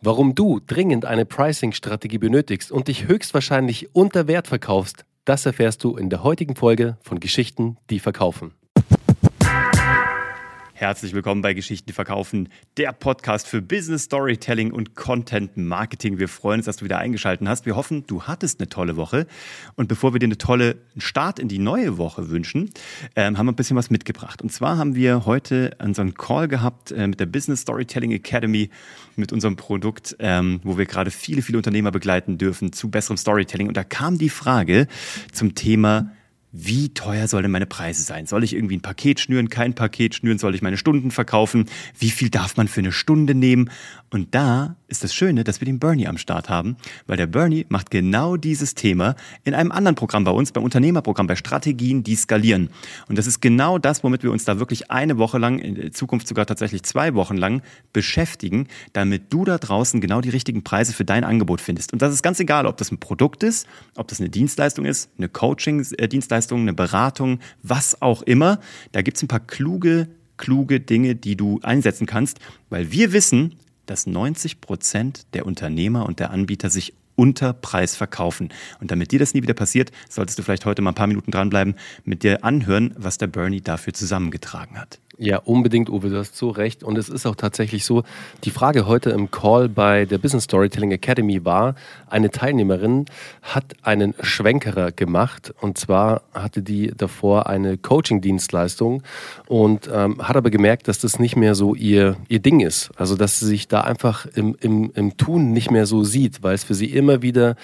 Warum du dringend eine Pricing-Strategie benötigst und dich höchstwahrscheinlich unter Wert verkaufst, das erfährst du in der heutigen Folge von Geschichten, die verkaufen. Herzlich willkommen bei Geschichten, verkaufen, der Podcast für Business Storytelling und Content Marketing. Wir freuen uns, dass du wieder eingeschaltet hast. Wir hoffen, du hattest eine tolle Woche. Und bevor wir dir eine tolle Start in die neue Woche wünschen, ähm, haben wir ein bisschen was mitgebracht. Und zwar haben wir heute unseren Call gehabt äh, mit der Business Storytelling Academy, mit unserem Produkt, ähm, wo wir gerade viele, viele Unternehmer begleiten dürfen zu besserem Storytelling. Und da kam die Frage zum Thema wie teuer sollen meine Preise sein? Soll ich irgendwie ein Paket schnüren, kein Paket schnüren? Soll ich meine Stunden verkaufen? Wie viel darf man für eine Stunde nehmen? Und da ist das Schöne, dass wir den Bernie am Start haben, weil der Bernie macht genau dieses Thema in einem anderen Programm bei uns, beim Unternehmerprogramm, bei Strategien, die skalieren. Und das ist genau das, womit wir uns da wirklich eine Woche lang, in Zukunft sogar tatsächlich zwei Wochen lang beschäftigen, damit du da draußen genau die richtigen Preise für dein Angebot findest. Und das ist ganz egal, ob das ein Produkt ist, ob das eine Dienstleistung ist, eine Coaching-Dienstleistung, eine Beratung, was auch immer. Da gibt's ein paar kluge kluge Dinge, die du einsetzen kannst, weil wir wissen, dass 90 Prozent der Unternehmer und der Anbieter sich unter Preis verkaufen. Und damit dir das nie wieder passiert, solltest du vielleicht heute mal ein paar Minuten dranbleiben, mit dir anhören, was der Bernie dafür zusammengetragen hat. Ja, unbedingt, Uwe, du hast so recht. Und es ist auch tatsächlich so, die Frage heute im Call bei der Business Storytelling Academy war, eine Teilnehmerin hat einen Schwenkerer gemacht. Und zwar hatte die davor eine Coaching-Dienstleistung und ähm, hat aber gemerkt, dass das nicht mehr so ihr, ihr Ding ist. Also, dass sie sich da einfach im, im, im Tun nicht mehr so sieht, weil es für sie immer wieder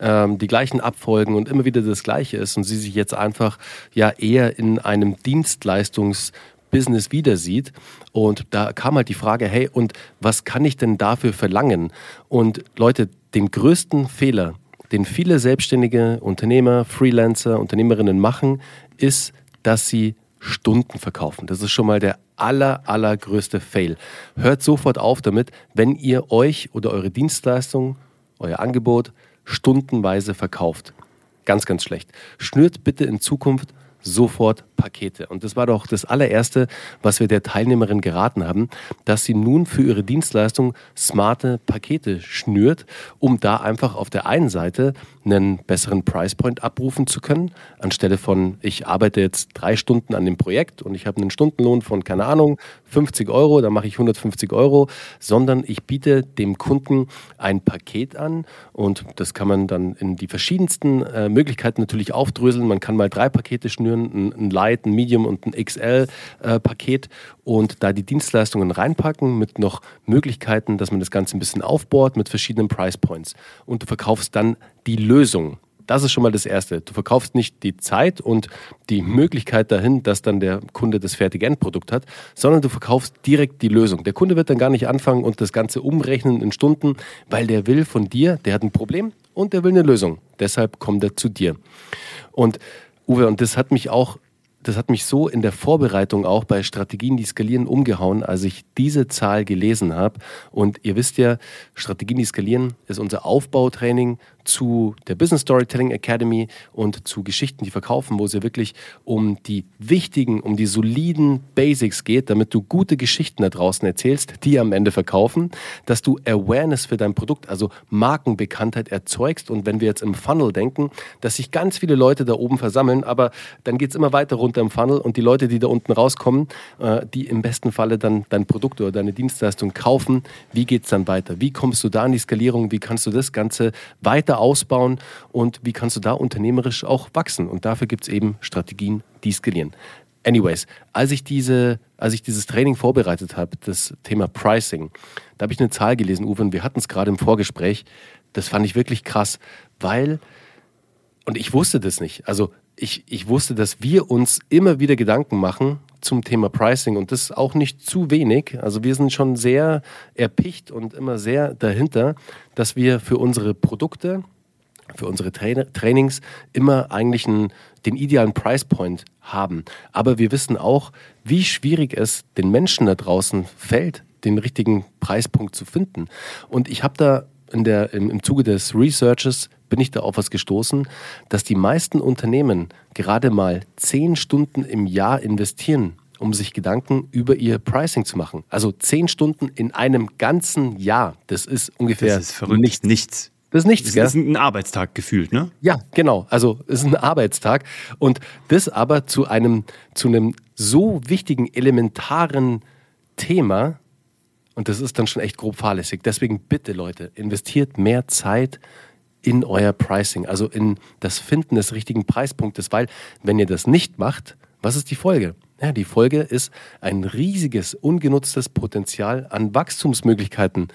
ähm, die gleichen Abfolgen und immer wieder das Gleiche ist und sie sich jetzt einfach ja eher in einem Dienstleistungs- Business wieder sieht. Und da kam halt die Frage, hey, und was kann ich denn dafür verlangen? Und Leute, den größten Fehler, den viele selbstständige Unternehmer, Freelancer, Unternehmerinnen machen, ist, dass sie Stunden verkaufen. Das ist schon mal der aller, allergrößte Fail. Hört sofort auf damit, wenn ihr euch oder eure Dienstleistung, euer Angebot stundenweise verkauft. Ganz, ganz schlecht. Schnürt bitte in Zukunft sofort Pakete. Und das war doch das allererste, was wir der Teilnehmerin geraten haben, dass sie nun für ihre Dienstleistung smarte Pakete schnürt, um da einfach auf der einen Seite einen besseren Price Point abrufen zu können, anstelle von, ich arbeite jetzt drei Stunden an dem Projekt und ich habe einen Stundenlohn von, keine Ahnung, 50 Euro, dann mache ich 150 Euro, sondern ich biete dem Kunden ein Paket an und das kann man dann in die verschiedensten äh, Möglichkeiten natürlich aufdröseln. Man kann mal drei Pakete schnüren, ein, ein Light, ein Medium und ein XL-Paket äh, und da die Dienstleistungen reinpacken mit noch Möglichkeiten, dass man das Ganze ein bisschen aufbohrt mit verschiedenen Price Points und du verkaufst dann die Lösung. Das ist schon mal das Erste. Du verkaufst nicht die Zeit und die Möglichkeit dahin, dass dann der Kunde das fertige Endprodukt hat, sondern du verkaufst direkt die Lösung. Der Kunde wird dann gar nicht anfangen und das Ganze umrechnen in Stunden, weil der will von dir, der hat ein Problem und der will eine Lösung. Deshalb kommt er zu dir. Und Uwe, und das hat mich auch das hat mich so in der Vorbereitung auch bei Strategien, die skalieren, umgehauen, als ich diese Zahl gelesen habe. Und ihr wisst ja, Strategien, die skalieren, ist unser Aufbautraining zu der Business Storytelling Academy und zu Geschichten, die verkaufen, wo es ja wirklich um die wichtigen, um die soliden Basics geht, damit du gute Geschichten da draußen erzählst, die am Ende verkaufen, dass du Awareness für dein Produkt, also Markenbekanntheit erzeugst und wenn wir jetzt im Funnel denken, dass sich ganz viele Leute da oben versammeln, aber dann geht es immer weiter runter im Funnel und die Leute, die da unten rauskommen, äh, die im besten Falle dann dein Produkt oder deine Dienstleistung kaufen, wie geht es dann weiter? Wie kommst du da in die Skalierung? Wie kannst du das Ganze weiter weiter ausbauen und wie kannst du da unternehmerisch auch wachsen. Und dafür gibt es eben Strategien, die skalieren. Anyways, als ich, diese, als ich dieses Training vorbereitet habe, das Thema Pricing, da habe ich eine Zahl gelesen, Uwe, und wir hatten es gerade im Vorgespräch. Das fand ich wirklich krass, weil, und ich wusste das nicht, also ich, ich wusste, dass wir uns immer wieder Gedanken machen zum Thema Pricing und das auch nicht zu wenig. Also wir sind schon sehr erpicht und immer sehr dahinter, dass wir für unsere Produkte, für unsere Tra Trainings immer eigentlich einen, den idealen Price Point haben. Aber wir wissen auch, wie schwierig es den Menschen da draußen fällt, den richtigen Preispunkt zu finden. Und ich habe da in der, im, im Zuge des Researches bin ich da auf was gestoßen, dass die meisten Unternehmen gerade mal zehn Stunden im Jahr investieren, um sich Gedanken über ihr Pricing zu machen. Also zehn Stunden in einem ganzen Jahr, das ist ungefähr das ist nichts. nichts. Das ist nichts, das gell? ist ein Arbeitstag gefühlt, ne? Ja, genau. Also es ist ein Arbeitstag. Und das aber zu einem, zu einem so wichtigen, elementaren Thema, und das ist dann schon echt grob fahrlässig. Deswegen bitte, Leute, investiert mehr Zeit in euer Pricing, also in das Finden des richtigen Preispunktes, weil wenn ihr das nicht macht, was ist die Folge? Ja, die Folge ist ein riesiges, ungenutztes Potenzial an Wachstumsmöglichkeiten,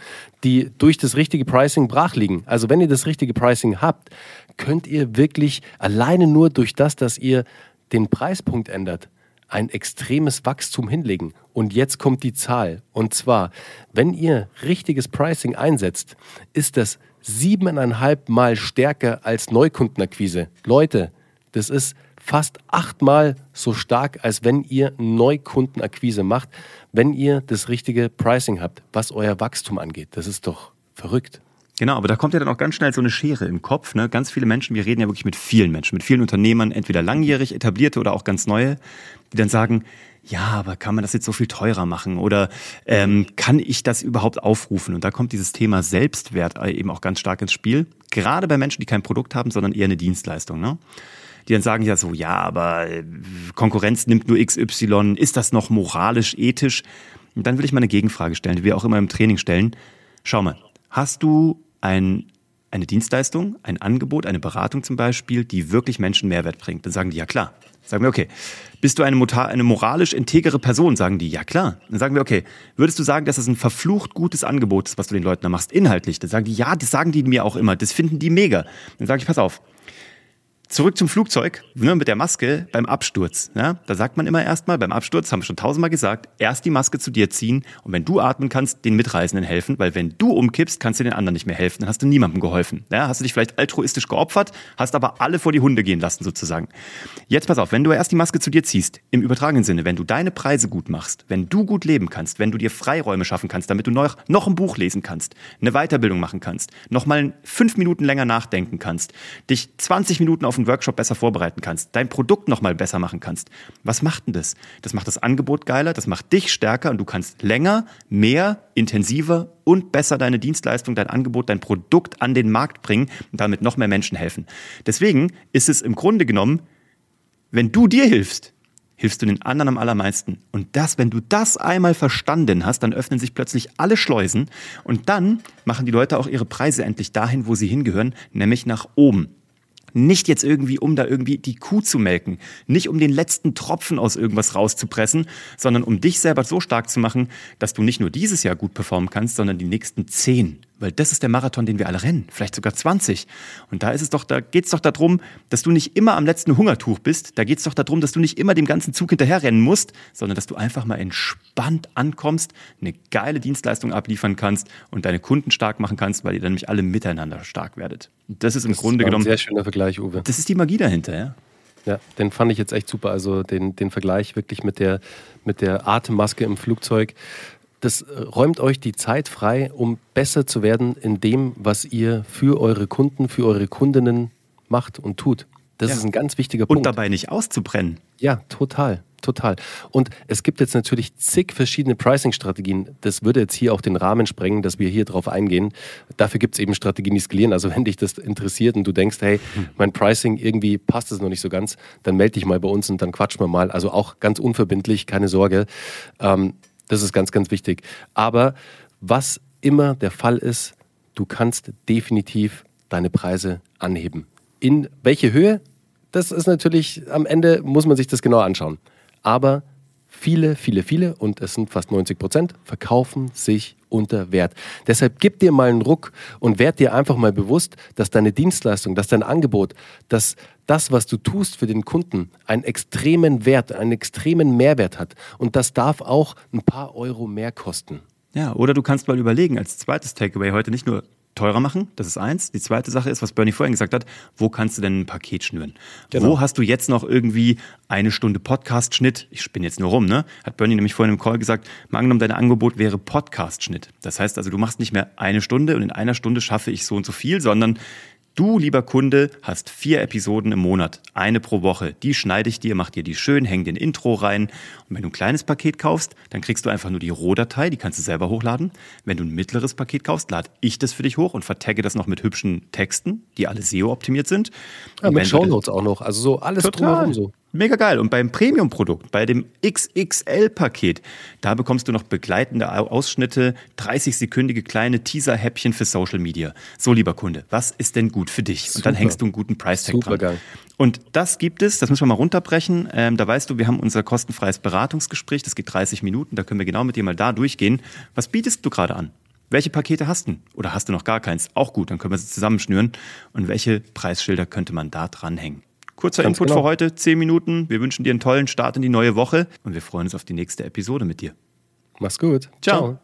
die durch das richtige Pricing brach liegen. Also wenn ihr das richtige Pricing habt, könnt ihr wirklich alleine nur durch das, dass ihr den Preispunkt ändert, ein extremes Wachstum hinlegen. Und jetzt kommt die Zahl. Und zwar, wenn ihr richtiges Pricing einsetzt, ist das siebeneinhalb Mal stärker als Neukundenakquise. Leute, das ist fast achtmal so stark, als wenn ihr Neukundenakquise macht, wenn ihr das richtige Pricing habt, was euer Wachstum angeht. Das ist doch verrückt. Genau, aber da kommt ja dann auch ganz schnell so eine Schere im Kopf. Ne? Ganz viele Menschen, wir reden ja wirklich mit vielen Menschen, mit vielen Unternehmern, entweder langjährig etablierte oder auch ganz neue, die dann sagen, ja, aber kann man das jetzt so viel teurer machen oder ähm, kann ich das überhaupt aufrufen? Und da kommt dieses Thema Selbstwert eben auch ganz stark ins Spiel. Gerade bei Menschen, die kein Produkt haben, sondern eher eine Dienstleistung. Ne? Die dann sagen ja so, ja, aber äh, Konkurrenz nimmt nur XY, ist das noch moralisch, ethisch? Und dann will ich mal eine Gegenfrage stellen, die wir auch immer im Training stellen. Schau mal, hast du ein, eine Dienstleistung, ein Angebot, eine Beratung zum Beispiel, die wirklich Menschen Mehrwert bringt? Dann sagen die, ja klar. Sagen wir, okay, bist du eine, eine moralisch integere Person? Sagen die, ja klar. Dann sagen wir, okay, würdest du sagen, dass das ein verflucht gutes Angebot ist, was du den Leuten da machst, inhaltlich? Dann sagen die, ja, das sagen die mir auch immer, das finden die mega. Dann sage ich, pass auf, Zurück zum Flugzeug, ne, mit der Maske beim Absturz. Ja, da sagt man immer erstmal, beim Absturz, haben wir schon tausendmal gesagt, erst die Maske zu dir ziehen und wenn du atmen kannst, den Mitreisenden helfen, weil wenn du umkippst, kannst du den anderen nicht mehr helfen, dann hast du niemandem geholfen. Ja, hast du dich vielleicht altruistisch geopfert, hast aber alle vor die Hunde gehen lassen sozusagen. Jetzt pass auf, wenn du erst die Maske zu dir ziehst, im übertragenen Sinne, wenn du deine Preise gut machst, wenn du gut leben kannst, wenn du dir Freiräume schaffen kannst, damit du noch, noch ein Buch lesen kannst, eine Weiterbildung machen kannst, noch mal fünf Minuten länger nachdenken kannst, dich 20 Minuten auf einen Workshop besser vorbereiten kannst, dein Produkt noch mal besser machen kannst. Was macht denn das? Das macht das Angebot geiler, das macht dich stärker und du kannst länger, mehr, intensiver und besser deine Dienstleistung, dein Angebot, dein Produkt an den Markt bringen und damit noch mehr Menschen helfen. Deswegen ist es im Grunde genommen, wenn du dir hilfst, hilfst du den anderen am allermeisten. Und das, wenn du das einmal verstanden hast, dann öffnen sich plötzlich alle Schleusen und dann machen die Leute auch ihre Preise endlich dahin, wo sie hingehören, nämlich nach oben. Nicht jetzt irgendwie, um da irgendwie die Kuh zu melken, nicht um den letzten Tropfen aus irgendwas rauszupressen, sondern um dich selber so stark zu machen, dass du nicht nur dieses Jahr gut performen kannst, sondern die nächsten zehn. Weil das ist der Marathon, den wir alle rennen, vielleicht sogar 20. Und da ist es doch, da geht es doch darum, dass du nicht immer am letzten Hungertuch bist. Da geht es doch darum, dass du nicht immer dem ganzen Zug hinterherrennen musst, sondern dass du einfach mal entspannt ankommst, eine geile Dienstleistung abliefern kannst und deine Kunden stark machen kannst, weil ihr dann nämlich alle miteinander stark werdet. Und das ist im das Grunde genommen. Ein sehr schöner Vergleich, Uwe. Das ist die Magie dahinter, ja. Ja, den fand ich jetzt echt super. Also den, den Vergleich wirklich mit der, mit der Atemmaske im Flugzeug das äh, räumt euch die Zeit frei, um besser zu werden in dem, was ihr für eure Kunden, für eure Kundinnen macht und tut. Das ja. ist ein ganz wichtiger Punkt. Und dabei nicht auszubrennen. Ja, total, total. Und es gibt jetzt natürlich zig verschiedene Pricing-Strategien. Das würde jetzt hier auch den Rahmen sprengen, dass wir hier drauf eingehen. Dafür gibt es eben Strategien, die skalieren. Also wenn dich das interessiert und du denkst, hey, hm. mein Pricing irgendwie passt es noch nicht so ganz, dann melde dich mal bei uns und dann quatschen wir mal. Also auch ganz unverbindlich, keine Sorge. Ähm, das ist ganz, ganz wichtig. Aber was immer der Fall ist, du kannst definitiv deine Preise anheben. In welche Höhe? Das ist natürlich, am Ende muss man sich das genau anschauen. Aber viele, viele, viele, und es sind fast 90 Prozent, verkaufen sich unter Wert. Deshalb gib dir mal einen Ruck und werd dir einfach mal bewusst, dass deine Dienstleistung, dass dein Angebot, dass das, was du tust für den Kunden, einen extremen Wert, einen extremen Mehrwert hat. Und das darf auch ein paar Euro mehr kosten. Ja, oder du kannst mal überlegen, als zweites Takeaway heute nicht nur teurer machen. Das ist eins. Die zweite Sache ist, was Bernie vorhin gesagt hat, wo kannst du denn ein Paket schnüren? Genau. Wo hast du jetzt noch irgendwie eine Stunde Podcast-Schnitt? Ich spinne jetzt nur rum, ne? Hat Bernie nämlich vorhin im Call gesagt, mal angenommen, dein Angebot wäre Podcast-Schnitt. Das heißt also, du machst nicht mehr eine Stunde und in einer Stunde schaffe ich so und so viel, sondern Du, lieber Kunde, hast vier Episoden im Monat, eine pro Woche. Die schneide ich dir, mach dir die schön, häng den Intro rein. Und wenn du ein kleines Paket kaufst, dann kriegst du einfach nur die Rohdatei, die kannst du selber hochladen. Wenn du ein mittleres Paket kaufst, lade ich das für dich hoch und vertagge das noch mit hübschen Texten, die alle SEO-optimiert sind. Ja, mit Shownotes auch noch. Also so alles Total. drumherum so. Mega geil. Und beim Premium-Produkt, bei dem XXL-Paket, da bekommst du noch begleitende Ausschnitte, 30-sekündige kleine Teaser-Häppchen für Social Media. So, lieber Kunde, was ist denn gut für dich? Super. Und dann hängst du einen guten Price-Tag dran. Super geil. Und das gibt es, das müssen wir mal runterbrechen. Ähm, da weißt du, wir haben unser kostenfreies Beratungsgespräch, das geht 30 Minuten, da können wir genau mit dir mal da durchgehen. Was bietest du gerade an? Welche Pakete hast du? Oder hast du noch gar keins? Auch gut, dann können wir sie zusammenschnüren. Und welche Preisschilder könnte man da dranhängen? Kurzer Ganz Input genau. für heute, zehn Minuten. Wir wünschen dir einen tollen Start in die neue Woche und wir freuen uns auf die nächste Episode mit dir. Mach's gut. Ciao. Ciao.